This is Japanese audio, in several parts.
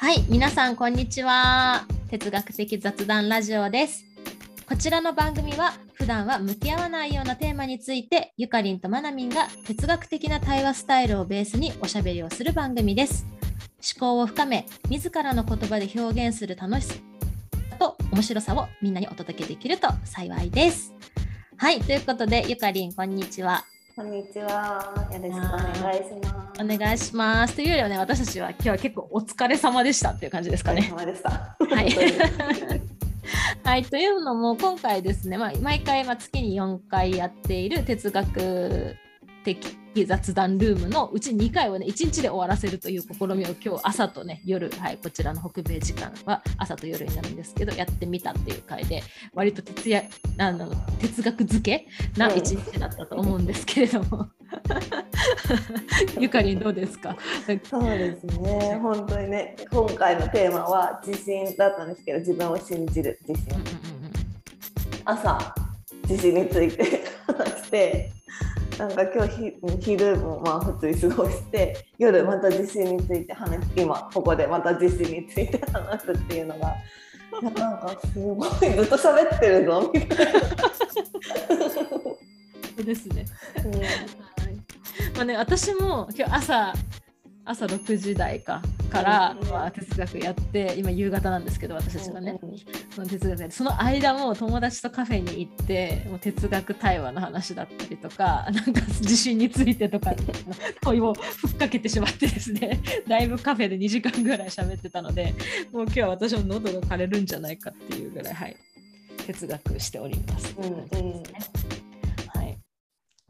はい、皆さんこんにちは。哲学的雑談ラジオです。こちらの番組は普段は向き合わないようなテーマについてゆかりんとまなみんが哲学的な対話スタイルをベースにおしゃべりをする番組です。思考を深め、自らの言葉で表現する楽しさと面白さをみんなにお届けできると幸いです。はい、ということでゆかりんこんにちは。こんにちは。よろしくお願いします。お願いします。というよりはね、私たちは今日は結構お疲れ様でしたっていう感じですかね。お疲れ様でした。はい。はい、というのも今回ですね、まあ、毎回まあ月に4回やっている哲学的雑談ルームのうち2回をね1日で終わらせるという試みを今日朝とね夜、はい、こちらの北米時間は朝と夜になるんですけどやってみたっていう回で割と哲やあの哲学漬けな1日だったと思うんですけれども、ゆかりんどうですか？そうですね。本当にね、今回のテーマは自信だったんですけど、自分を信じる自信。朝自信について話して。なんか今日ひ昼もまあ普通に過ごして夜また自信について話す今ここでまた自信について話すっていうのがなんかすごいずっと喋ってるぞみたいな。そ うですね。うんはいまあね、私も今日朝朝6時台かから、うんまあ、哲学やって今夕方なんですけど私たちがね、その哲学やってその間も友達とカフェに行ってもう哲学対話の話だったりとかなんか自信についてとか問いをふっかけてしまってですねだいぶカフェで2時間ぐらい喋ってたのでもう今日は私も喉が枯れるんじゃないかっていうぐらい、はい、哲学しております。うんうん。はい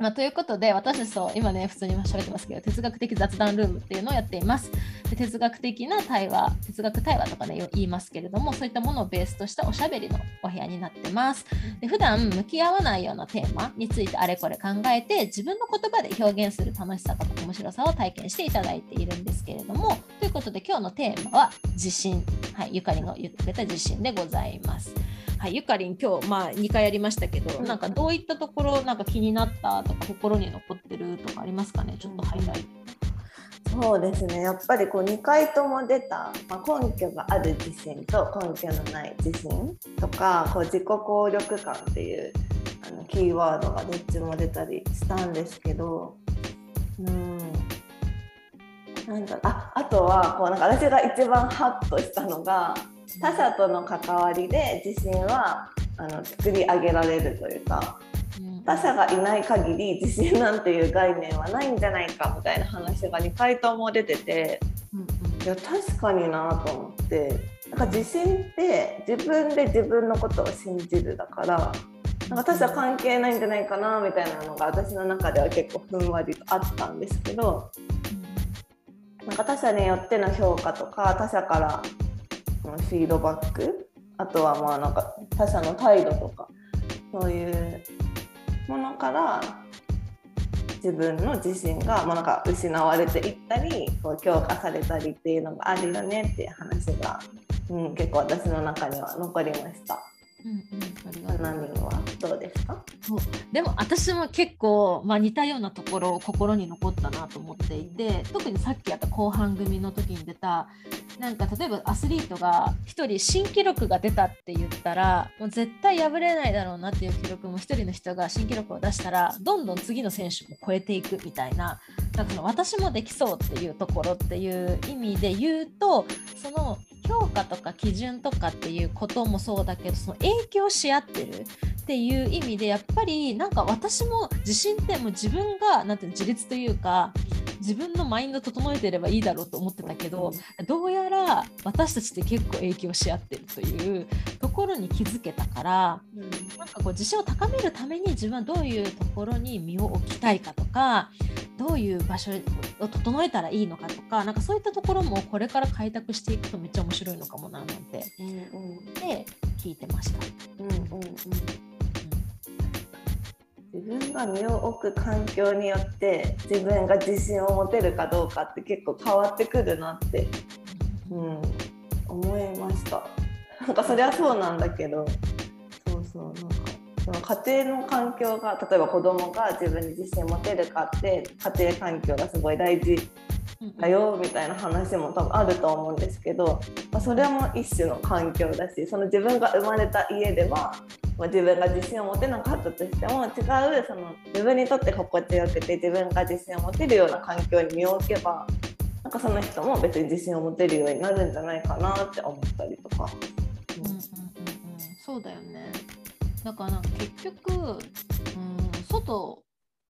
まあ、ということで私たちと今ね普通に喋ってますけど哲学的雑談ルームっていうのをやっています。で哲学的な対話哲学対話とかね言いますけれどもそういったものをベースとしたおしゃべりのお部屋になってます。で普段向き合わないようなテーマについてあれこれ考えて自分の言葉で表現する楽しさとか面白さを体験していただいているんですけれどもということで今日のテーマは自信。はいゆかりが言ってくれた自信でございます。はい、ゆかりん今日、まあ、2回やりましたけど、うん。なんかどういったところなんか気になったとか心に残ってるとかありますかね？ちょっとハイライト。そうですね。やっぱりこう2回とも出た、まあ、根拠がある自信と根拠のない自信とかこう自己効力感っていうあのキーワードがどっちも出たりしたんですけどうん。なんだああとはこうなんか私が一番ハッとしたのが他者との関わりで自信はあの作り上げられるというか他者がいない限り自信なんていう概念はないんじゃないかみたいな話が2回とも出ててうんいや確かになと思って。なんか自信って自分で自分のことを信じるだからなんか他者関係ないんじゃないかなみたいなのが私の中では結構ふんわりとあったんですけどなんか他者によっての評価とか他者からのフィードバックあとはまあなんか他者の態度とかそういうものから自分の自信がもうなんか失われていったりこう強化されたりっていうのがあるよねっていう話が、うん、結構私の中には残りました。うんうんミンはどうですか？でも私も結構、まあ、似たようなところ心に残ったなと思っていて特にさっきやった後半組の時に出たなんか例えばアスリートが1人新記録が出たって言ったらもう絶対破れないだろうなっていう記録も1人の人が新記録を出したらどんどん次の選手も超えていくみたいななんかその私もできそうっていうところっていう意味で言うとその評価とか基準とかっていうこともそうだけどその影響し合ってるっていう意味でやっぱりなんか私も自信ってもう自分がなんていうの自立というか自分のマインド整えてればいいだろうと思ってたけどどうやら私たちって結構影響し合ってるというところに気づけたからなんかこう自信を高めるために自分はどういうところに身を置きたいかとかどういう場所を整えたらいいのかとかなんかそういったところもこれから開拓していくとめっちゃ面白いのかもななんてうんうん。で聞いてました。うんうんうん。自分が身を置く環境によって自分が自信を持てるかどうかって結構変わってくるなって、うん、思いました。なんかそれはそうなんだけど。そうそう。なんかその家庭の環境が例えば子供が自分に自信を持てるかって家庭環境がすごい大事だよみたいな話も多分あると思うんですけど、まあ、それも一種の環境だしその自分が生まれた家では、まあ、自分が自信を持てなかったとしても違うその自分にとって心地よくて自分が自信を持てるような環境に身を置けばなんかその人も別に自信を持てるようになるんじゃないかなって思ったりとか。うんうんうんうん、そうだよねだから結局、うん、外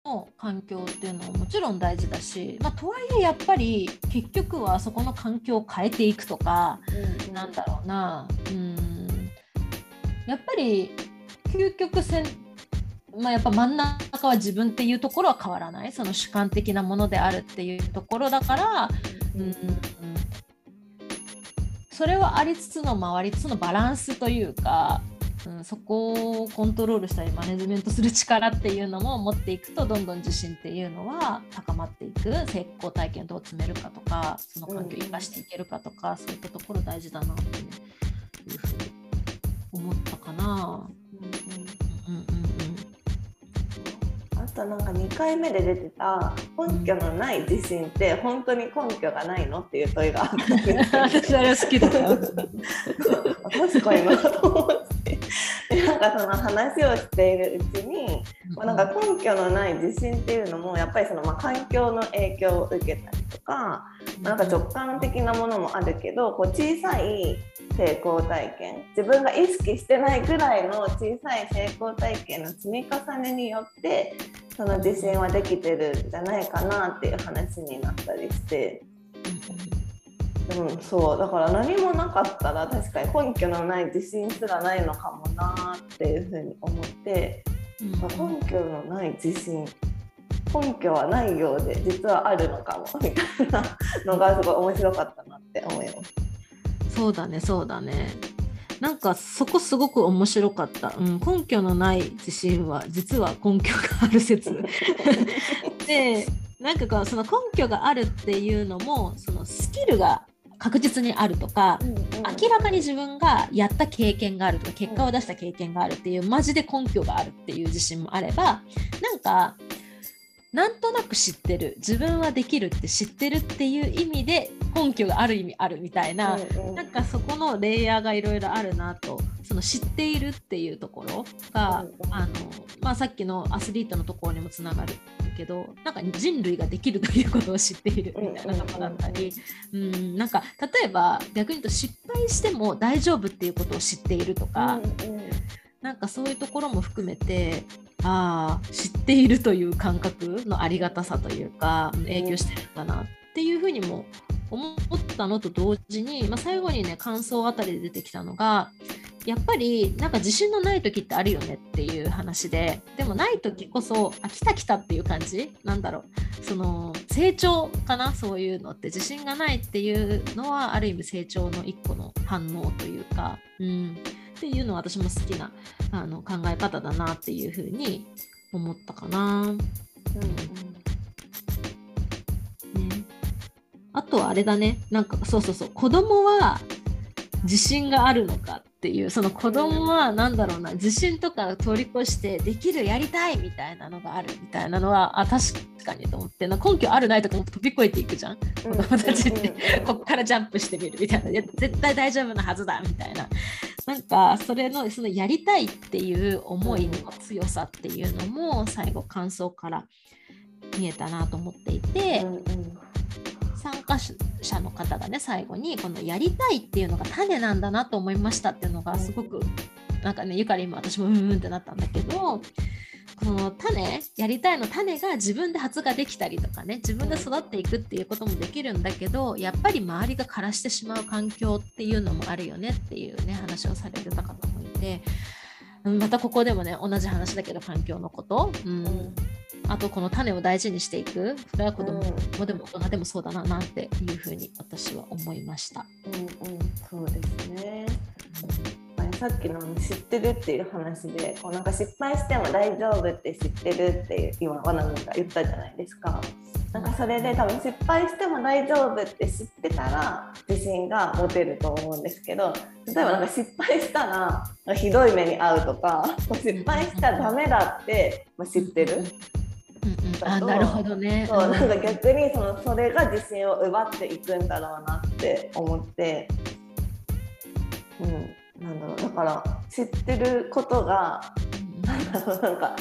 の環境っていうのはもちろん大事だし、まあ、とはいえやっぱり結局はそこの環境を変えていくとか、うん、なんだろうなうん。やっぱり究極せんまあ、やっぱ真ん中は自分っていうところは変わらない。その主観的なものであるっていうところだから、うん、うん、それはありつつの回りつつのバランスというかうん、そこをコントロールしたりマネジメントする力っていうのも持っていくとどんどん自信っていうのは高まっていく。成功体験どう詰めるかとかその環境を生かしていけるかとか、うん、そういったところ大事だなっていうふうに思ったかな。うんうんうん。あとなんか2回目で出てた根拠のない自信って本当に根拠がないのっていう問いがあった 私あれ好きだ確かになと思ってなんかその話をしているうちに、まあ、なんか根拠のない自信っていうのもやっぱりそのま環境の影響を受けたりとか,、まなんか直感的なものもあるけどこう小さい成功体験自分が意識してないぐらいの小さい成功体験の積み重ねによってその自信はできてるんじゃないかなっていう話になったりして。うん、そうだから何もなかったら確かに根拠のない自信すらないのかもなっていうふうに思って、うん、根拠のない自信根拠はないようで実はあるのかもみたいなのがすごい面白かったなって思います。そうだねそうだね。なんかそこすごく面白かった、うん、根拠のない自信は実は根拠がある説。でなんかこうその根拠があるっていうのもそのスキルが確実にあるとか、うんうん、明らかに自分がやった経験があるとか結果を出した経験があるっていうマジで根拠があるっていう自信もあればなんかなんとなく知ってる。自分はできるって知ってるっていう意味で根拠がある意味あるみたいな、うんうん、なんかそこのレイヤーがいろいろあるなと。その知っているっていうところが、うんうん、あのまあ、さっきのアスリートのところにもつながるけどなんか人類ができるということを知っているみたいなとこだったり、うん、うん、なんか例えば逆に言うと失敗しても大丈夫っていうことを知っているとか、うんうん、なんかそういうところも含めてああ知っているという感覚のありがたさというか影響してるんだなっていうふうにも思ったのと同時に、まあ、最後にね感想あたりで出てきたのがやっぱりなんか自信のない時ってあるよねっていう話ででもない時こそあ来た来たっていう感じなんだろう。その成長かなそういうのって。自信がないっていうのはある意味成長の一個の反応というか、うん、っていうのは私も好きなあの考え方だなっていうふうに思ったかな。うんね、あとはあれだね。なんかそうそうそう。子供は自信があるのかっていうその子供は何だろうな自信とか通り越してできるやりたいみたいなのがあるみたいなのはあ確かにと思ってな根拠あるないとかも飛び越えていくじゃん。子供たちってこっからジャンプしてみるみたいな。絶対大丈夫なはずだみたいな。なんかそれのそのやりたいっていう思いの強さっていうのも最後感想から見えたなと思っていて。うんうん参加者の方がね最後にこのやりたいっていうのが種なんだなと思いましたっていうのがすごくなんかねゆかり今私もうんうんってなったんだけどこの種やりたいの種が自分で発芽できたりとかね自分で育っていくっていうこともできるんだけどやっぱり周りが枯らしてしまう環境っていうのもあるよねっていうね話をされてた方もいてまたここでもね同じ話だけど環境のこと、うん、あとこの種を大事にしていく。それは子供もでも大人でもそうだななんていうふうに私は思いました。うんうん、そうですね、うん、さっきの知ってるっていう話でこうなんか失敗しても大丈夫って知ってるって今わなが言ったじゃないですか。なんかそれで多分失敗しても大丈夫って知ってたら自信が持てると思うんですけど例えばなんか失敗したらひどい目に遭うとか 失敗したらダメだって知ってるだとなるほどね。そうなんか逆にそのそれが自信を奪っていくんだろうなって思って、うん、なんだろう。だから知ってることがなんだろうなんか。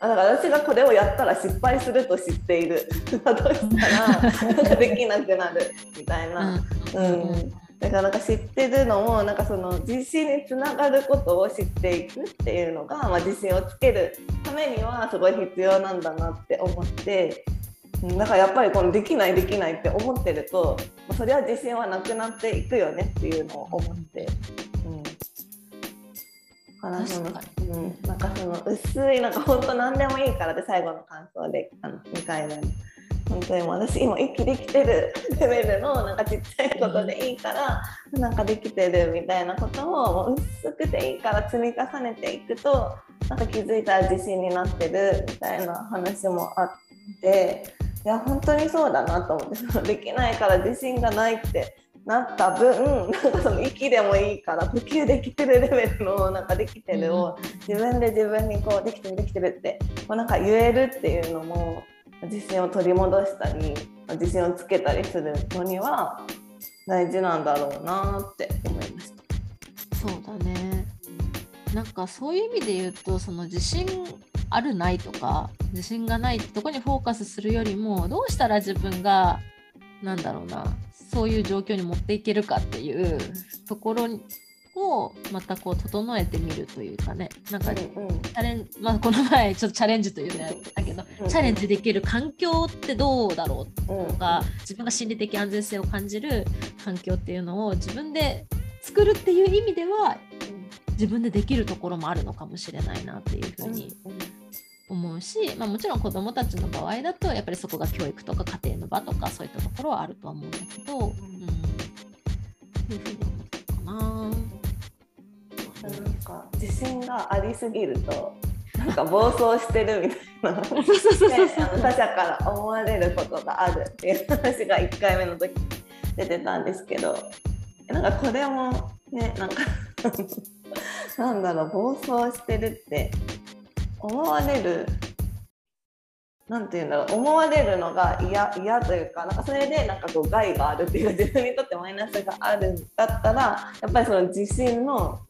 だから私がこれをやったら失敗すると知っている。だとしたら できなくなるみたいな、うん。だからなんか知ってるのもなんかその自信につながることを知っていくっていうのが、まあ、自信をつけるためにはすごい必要なんだなって思ってうんだからやっぱりこのできないできないって思ってるとまあそれは自信はなくなっていくよねっていうのを思って。うん。だからそのうん、なんかその薄いなんか本当何でもいいからで最後の感想であの2回目の。本当に私今息できてるレベルのなんかちっちゃいことでいいから、なんかできてるみたいなことをもう薄くていいから積み重ねていくとなんか気づいたら自信になってるみたいな話もあっていや本当にそうだなと思ってそのできないから自信がないってなった分なんかその息でもいいから呼吸できてるレベルのなんかできてるを自分で自分にこうできてるできてるってこうなんか言えるっていうのも自信を取り戻したり自信をつけたりするのには大事なんだろうなって思いました。そうだねなんかそういう意味で言うとその自信あるないとか自信がないってとこにフォーカスするよりもどうしたら自分がなんだろうなそういう状況に持っていけるかっていうところをまたこう整えてみるというかね。なんかチうんうん。ャレンまあ、この前ちょっとチャレンジというのやったけどうんチャレンジできる環境ってどうだろううんとか自分が心理的安全性を感じる環境っていうのを自分で作るっていう意味では自分でできるところもあるのかもしれないなっていうふうに思うし、まあ、もちろん子どもたちの場合だとやっぱりそこが教育とか家庭の場とかそういったところはあるとは思うんだけど、うん、っていうふうに思ったかな。なんか自信がありすぎるとなんか暴走してるみたいな。ね、他者から思われることがあるっていう話が1回目の時出てたんですけどなんかこれもねなんかなんだろう暴走してるって。思われるなんていうんだろう。思われるのが嫌嫌というかなんかそれでなんかこう害があるっていうか自分にとってマイナスがあるんだったらやっぱりその自信の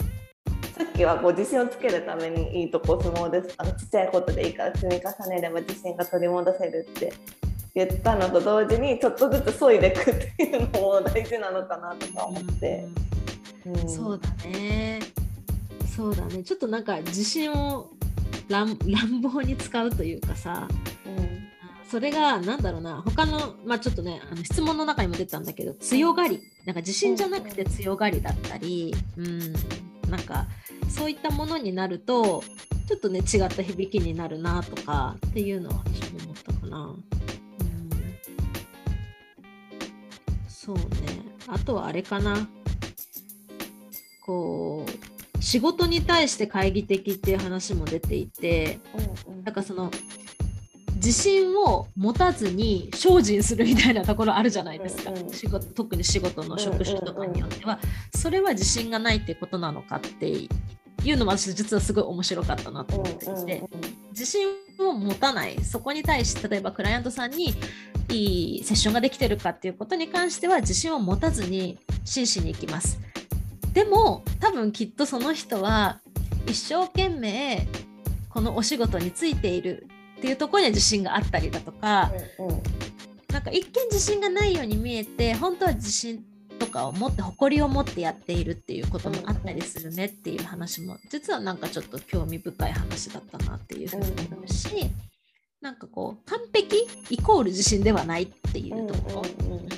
さっきはこう自信をつけるためにいいとこ相撲です。あのちっちゃいことでいいから積み重ねれば自信が取り戻せるって。言ったのと同時にちょっとずつ削いでいくっていうのも大事なのかなとか思って。うん。そうだね。そうだね。ちょっとなんか自信を乱 乱暴に使うというかさ、うんそれがなんだろうな、他の、まあちょっとね、あの質問の中にも出てたんだけど、強がり、なんか自信じゃなくて強がりだったり、うん、なんかそういったものになると、ちょっとね、違った響きになるなとかっていうのは私も思ったかな。うん、そうね。あとはあれかな。こう、仕事に対して懐疑的っていう話も出ていて、うんなんかその自信を持たずに精進するみたいなところあるじゃないですか、うんうん。仕事特に仕事の職種とかによっては、それは自信がないってことなのかっていうのも私実はすごい面白かったなと思っていて、自信を持たない。そこに対して例えばクライアントさんにいいセッションができてるかっていうことに関しては自信を持たずに真摯にいきますでも多分きっとその人は一生懸命このお仕事についているっていうところには自信があったりだとか、うんうん。なんか一見自信がないように見えて本当は自信とかを持って誇りを持ってやっているっていうこともあったりするねっていう話も実はなんかちょっと興味深い話だったなっていうふうに思うし、なんかこう完璧イコール自信ではないっていうところ、うんうんうんうん。うん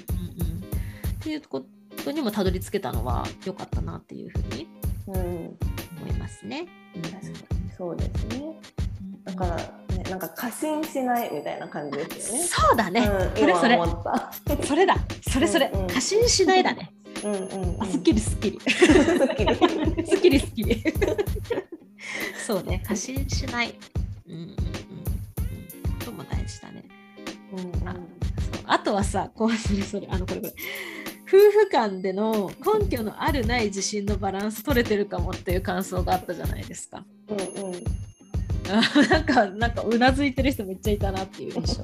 っていうことにもたどり着けたのは良かったなっていうふうにうん思いますね。うん確かにそうですねだからねなんか過信しないみたいな感じですよね。そうだね、うん、それそれ。それだそれそれ、うんうん過信しないだね。うんうんうん。あすっきりすっきり。すっきり。すっきり。そうね、過信しない。うんうんうんうん。ことも大事だね。うんあそうあとはさ、こうそれそれ、あのこれこれ。夫婦間での根拠のあるない自信のバランス取れてるかもっていう感想があったじゃないですか。うんうん。なんかなんかうなずいてる人めっちゃいたなっていう印象。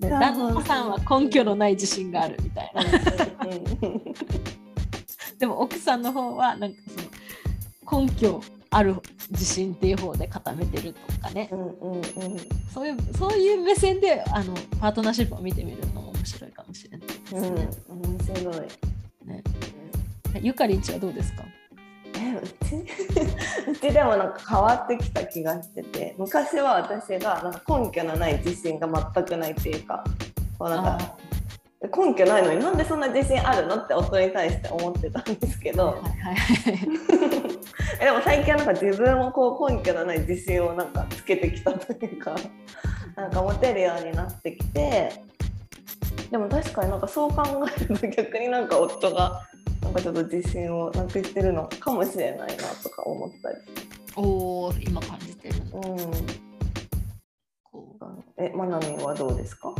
で 旦那さんは根拠のない自信があるみたいな。でも奥さんの方はなんかその根拠ある自信っていう方で固めてるとかね、うんうんうん、そういうそういう目線であのパートナーシップを見てみるのも面白いかもしれないですね。うん、面白い。ね。ゆかりんちはどうですか？えうち？うちでもなんか変わってきた気がしてて昔は私がなんか根拠のない自信が全くないっていうかこうなんか根拠ないのになんでそんな自信あるのって夫に対して思ってたんですけど、はいはいはい、でも最近はなんか自分もこう根拠のない自信をなんかつけてきたというかなんか持てるようになってきてでも確かになんかそう考えると逆になんか夫がなんかちょっと自信をなくしてるのかもしれないなとか思ったり。おお今感じてるの。うん、こうえまなみんはどうですか？う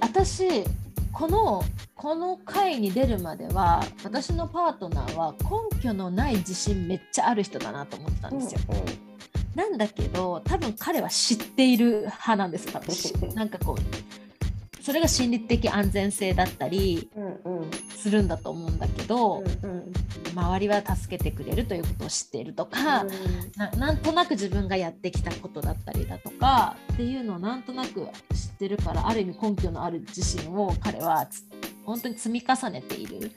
私このこの回に出るまでは私のパートナーは根拠のない自信めっちゃある人だなと思ってたんですよ。なんだけど多分彼は知っている派なんです多分しなんかこうそれが心理的安全性だったりうんうんするんだと思うんだけど、うんうん周りは助けてくれるということを知っているとか、ななんとなく自分がやってきたことだったりだとかっていうのをなんとなく知ってるからある意味根拠のある自信を彼はつ本当に積み重ねている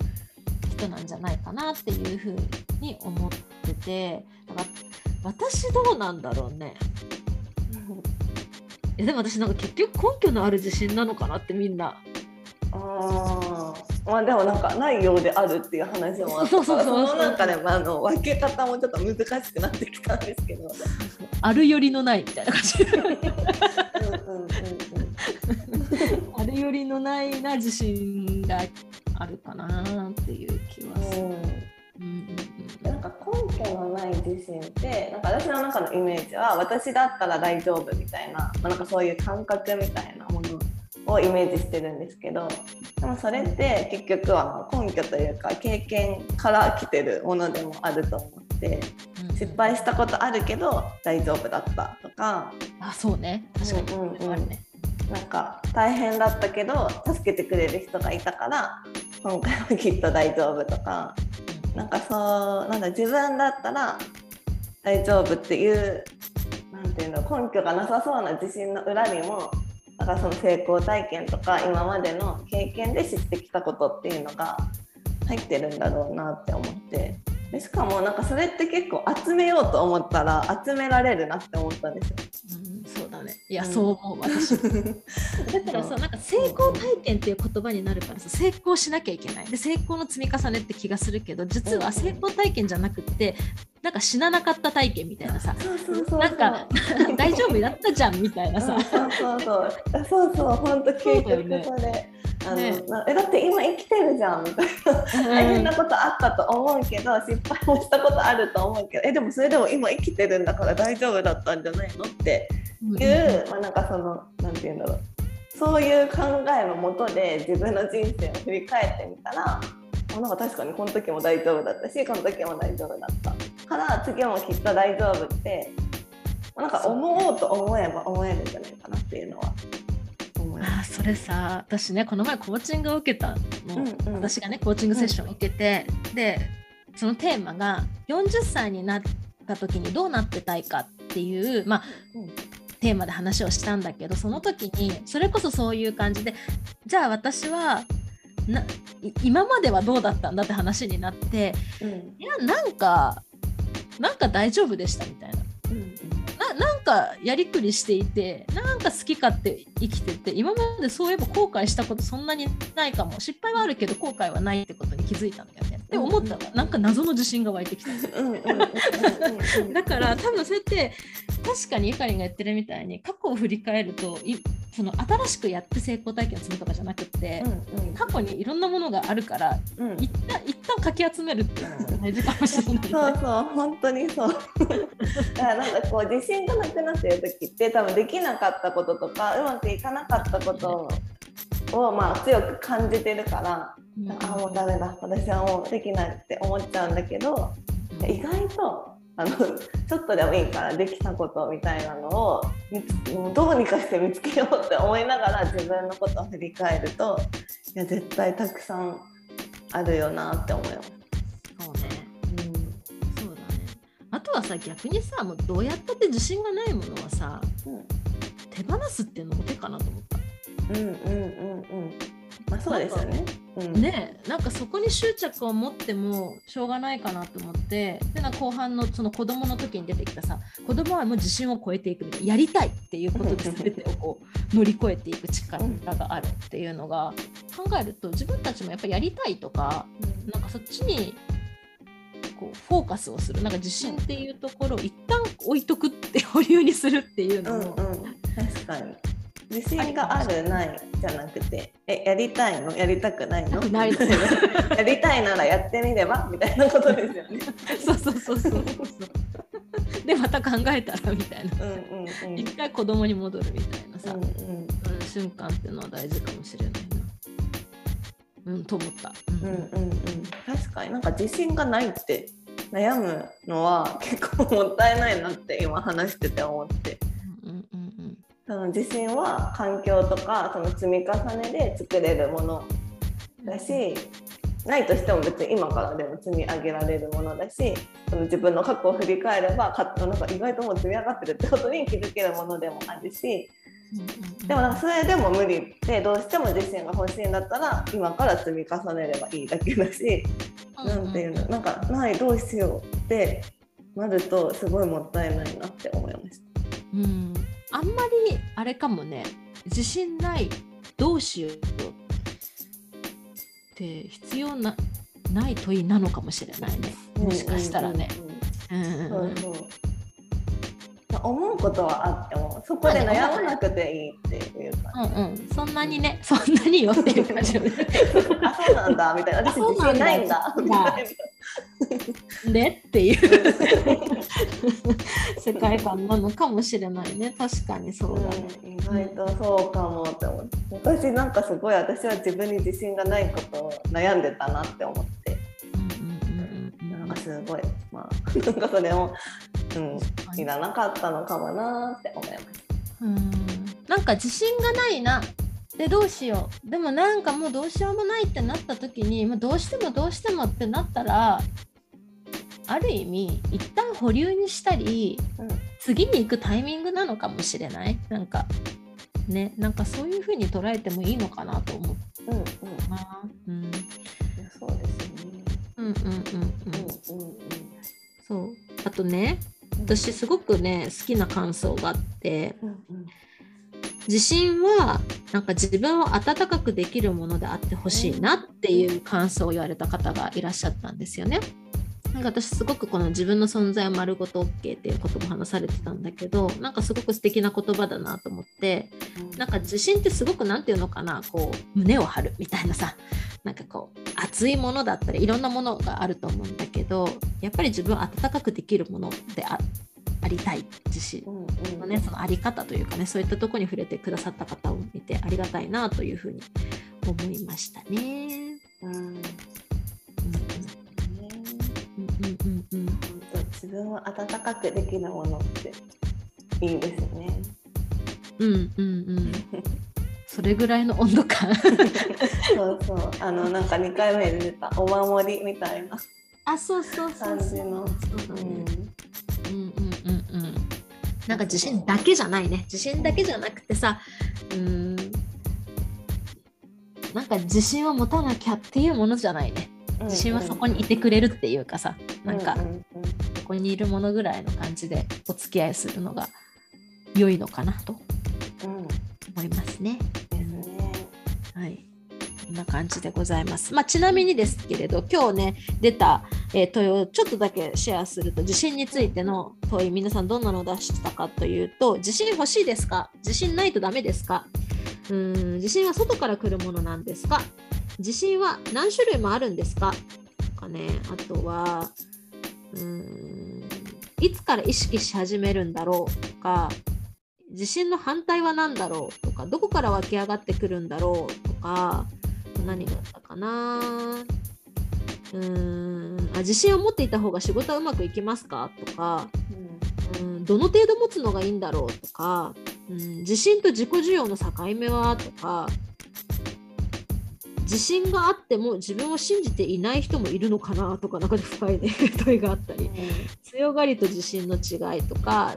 人なんじゃないかなっていうふうに思っててだから私どうなんだろうねえでも私なんか結局根拠のある自信なのかなってみんな。あー。まあでもなんかないようであるっていう話もあったそうそうからそうそう。そのなんかね、まあ、あの分け方もちょっと難しくなってきたんですけど。あるよりのないみたいな感じ。あるよりのないな自信があるかなっていう気はする。うんうんなんか根拠のない自信ってなんか私の中のイメージは私だったら大丈夫みたいな,、まあ、なんかそういう感覚みたいなものをイメージしてるんですけどでもそれって結局は根拠というか経験から来てるものでもあると思ってうん失敗したことあるけど大丈夫だったとか。あそうね。確かに、うんうんうん。ね。なんか大変だったけど助けてくれる人がいたから今回はきっと大丈夫とかなんかそうなんだ自分だったら大丈夫っていうなんていうの根拠がなさそうな自信の裏にもなんかその成功体験とか今までの経験で知ってきたことっていうのが入ってるんだろうなって思ってでしかもなんかそれって結構集めようと思ったら集められるなって思ったんですよ。うん、だね。いや、うんそう思う私も。だからさなんか成功体験っていう言葉になるからさ成功しなきゃいけない。で成功の積み重ねって気がするけど実は成功体験じゃなくってなんか死ななかった体験みたいなさ。そうそうそうそう。なんか 大丈夫やったじゃんみたいなさ、うんそうそう。そうそうそう。本当究極それ、あのね。なえだって今生きてるじゃんみたいな。大変なことあったと思うけど失敗もしたことあると思うけど。えでもそれでも今生きてるんだから大丈夫だったんじゃないのってうんいう、まあ、なんかそのなんて言うんだろう。そういう考えのもとで自分の人生を振り返ってみたらあなんか確かにこの時も大丈夫だったしこの時も大丈夫だった。から次もきっと大丈夫ってなんか思おうと思えば思えるんじゃないかなっていうのはあーそれさ私ねこの前コーチングを受けたの、うんうん。私がねコーチングセッションを受けて、でそのテーマが40歳になった時にどうなってたいかっていう、まあ、うんテーマで話をしたんだけどその時にそれこそそういう感じでじゃあ私はない今まではどうだったんだって話になってうん。いやなんかなんか大丈夫でしたみたいな。うん。ななんかやりくりしていてなんか好き勝手生きてて今までそういえば後悔したことそんなにないかも。失敗はあるけど後悔はないってことに気づいたんだよねって思ったらなんか謎の自信が湧いてきた。うんうんうんうん。う んだから多分それって確かにゆかりんが言ってるみたいに過去を振り返るといその新しくやって成功体験を積むとかじゃなくって、うん過去にいろんなものがあるからうん。うん一旦一旦かき集めるっていうのも大事かもしれない、ね。そうそう本当にそう。だからなんかこう自信がなくなってる時って多分できなかったこととかうまくいかなかったことをまあ強く感じてるから、うん。あもうダメだ。私はもうできないって思っちゃうんだけど意外とあのちょっとでもいいからできたことみたいなのをどうにかして見つけようって思いながら自分のことを振り返るといや絶対たくさんあるよなって思います。そうね。そうだね。あとはさ逆にさもうどうやったって自信がないものはさうん。手放すっていうのも手かなと思った。うんうんうんうんまあそうですよね。うん、ねなんかそこに執着を持ってもしょうがないかなと思ってでな後半のその子供の時に出てきたさ子供はもう自信を超えていくみたいなやりたいっていうことで全てをこう乗り越えていく力があるっていうのが考えると自分たちもやっぱりやりたいとかなんかそっちにこうフォーカスをするなんか自信っていうところを一旦置いとくって保留にするっていうのうんうん。も、確かに自信があるないじゃなくてえやりたいの？やりたくないの？ないのやりたいならやってみれば？みたいなことですよね。そうそうそうそう。そうでまた考えたらみたいな。うんうんうん。一回子供に戻るみたいなさ、うんうんうん。瞬間っていうのは大事かもしれないな。うん、と思った。うんうんうん。確かになんか自信がないって悩むのは結構もったいないなって今話してて思ってその自信は環境とかその積み重ねで作れるものだしないとしても別に今からでも積み上げられるものだしその自分の過去を振り返ればかなんか意外ともう積み上がってるってことに気づけるものでもあるしでもなんかそれでも無理でどうしても自信が欲しいんだったら今から積み重ねればいいだけだしなんていうのなんかないどうしようってなるとすごいもったいないなって思いました。うん、あんまりあれかもね。自信ないどうしようって必要なない問いなのかもしれないね。もしかしたらね。思うことはあってもそこで悩まなくていいっていうか、うんうん、そんなにねそんなによっていう感じよね。あそうなんだみたいな。私自信ないんだ。みたいでっていう。世界観なのかもしれないね。確かにそうだね。な、うん、意外とそうかもって思って。昔なんかすごい私は自分に自信がないことを悩んでたなって思って。うんうんなんかすごいまあなんかそれも、うん、うんいらなかったのかもなって思います。うん。なんか自信がないなでどうしよう。でもなんかもうどうしようもないってなった時にもうどうしてもどうしてもってなったらある意味一旦保留にしたりうん次に行くタイミングなのかもしれない。なんかねなんかそういう風に捉えてもいいのかなと思う。うんうんな、うん、そうですね。うんうんうんうん。うんうんそう。あとね私すごくね好きな感想があってうんうん自信はなんか自分を温かくできるものであってほしいなっていう感想を言われた方がいらっしゃったんですよね。なんか私すごくこの自分の存在を丸ごと OK っていうことも話されてたんだけどなんかすごく素敵な言葉だなと思ってなんか自信ってすごく何て言うのかなこう胸を張るみたいなさなんかこう熱いものだったりいろんなものがあると思うんだけどやっぱり自分を温かくできるものであありたい自信。のね、そのあり方というかねそういったところに触れてくださった方を見てありがたいなというふうに思いましたね。うん。ねうんうんうん自分を温かくできるものっていいですね。うんうんうん。それぐらいの温度感。そうそう。あのなんか2回目で出たお守りみたいなあそうそうそうそう。そうだね。うんうんうんうん。うんなんか自信だけじゃないね。自信だけじゃなくてさうーん。なんか自信を持たなきゃっていうものじゃないね自信はそこにいてくれるっていうかさなんかうんうんうんここにいるものぐらいの感じでお付き合いするのが良いのかなとうん思いますね。ですね。はい。こんな感じでございます。まあ、ちなみにですけれど、今日ね、出た、えー問いをちょっとだけシェアすると、自信についての問い、皆さんどんなのを出したかというと、自信欲しいですか？自信ないとダメですか？うーん自信は外から来るものなんですか？自信は何種類もあるんですか？とかね、あとは、うーんいつから意識し始めるんだろう？とか、自信の反対は何だろう？とか、どこから湧き上がってくるんだろう？とか、何があったかな？うんあ自信を持っていた方が仕事はうまくいきますか？とか、うん、どの程度持つのがいいんだろう？とか、うん、自信と自己需要の境目は？とか自信があっても自分を信じていない人もいるのかなとか中で深い、ね、問いがあったり、強がりと自信の違いとか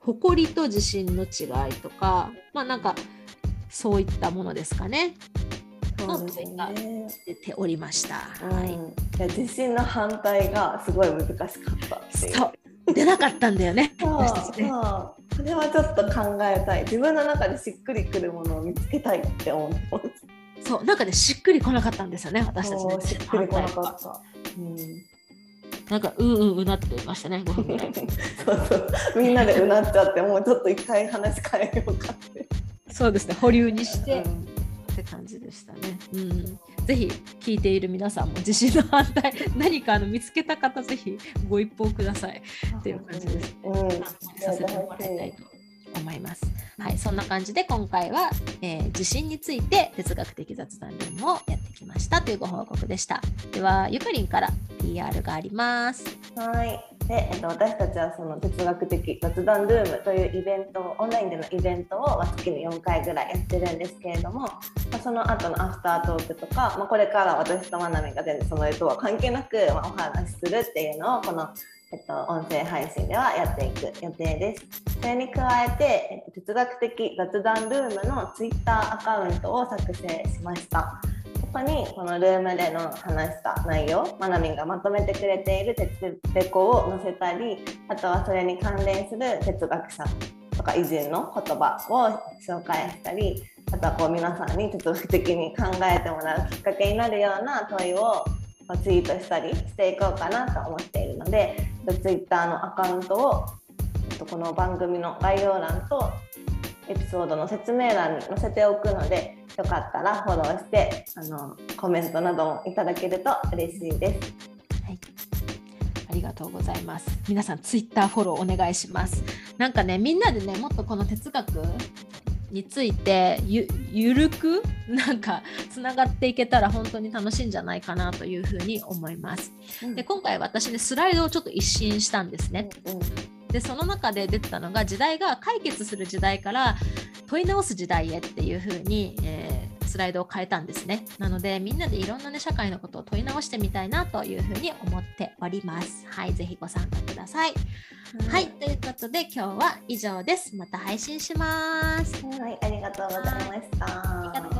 誇りと自信の違いとかまあなんかそういったものですかね。の問いが出ておりました。はい、いや自信の反対がすごい難しかった。そう出なかったんだよね。そうねそれはちょっと考えたい。自分の中でしっくりくるものを見つけたいって思っ。そうなんかねしっくりこなかったんですよね私たちね。しっくりこなかった。うん。なんかうんうんうなってましたね5分ぐらい。そうそう。みんなでうなっちゃってもうちょっと一回話変えようかって。そうですね保留にして、うん。って感じでしたね。うん、ぜひ聞いている皆さんも地震の反対 何かあの見つけた方ぜひご一報ください。っていう感じです。うん、させてもらいたいと思います。はい、そんな感じで今回は、えー、地震について哲学的雑談ルームをやってきましたというご報告でした。ではゆかりんから PR があります。はい。で、えっと、私たちはその哲学的雑談ルームというイベントをオンラインでのイベントを月に4回ぐらいやってるんですけれども、まあ、その後のアフタートークとか、まあ、これから私とまなみが全然その絵とは関係なく、まあ、お話しするっていうのをこのえっと、音声配信ではやっていく予定です。それに加えて、えっと、哲学的雑談ルームの Twitter アカウントを作成しました。ここにこのルームでの話した内容、まなみんがまとめてくれている哲レコを載せたり、あとはそれに関連する哲学者とか偉人の言葉を紹介したり、あとはこう皆さんに哲学的に考えてもらうきっかけになるような問いをツイートしたりしていこうかなと思っているので、ツイッターのアカウントをこの番組の概要欄とエピソードの説明欄に載せておくのでよかったらフォローしてあのコメントなどもいただけると嬉しいです。はい、ありがとうございます。皆さんツイッターフォローお願いします。なんかねみんなでねもっとこの哲学についてゆゆるく なんかつながっていけたら本当に楽しいんじゃないかなというふうに思います。うん、で今回私ねスライドをちょっと一新したんですね。うん、でその中で出てたのが時代が解決する時代から問い直す時代へっていうふうに、えー、スライドを変えたんですね。なのでみんなでいろんなね社会のことを問い直してみたいなというふうに思っております。はい、ぜひご参加ください。はい、ということで今日は以上です。また配信します。はい、ありがとうございました。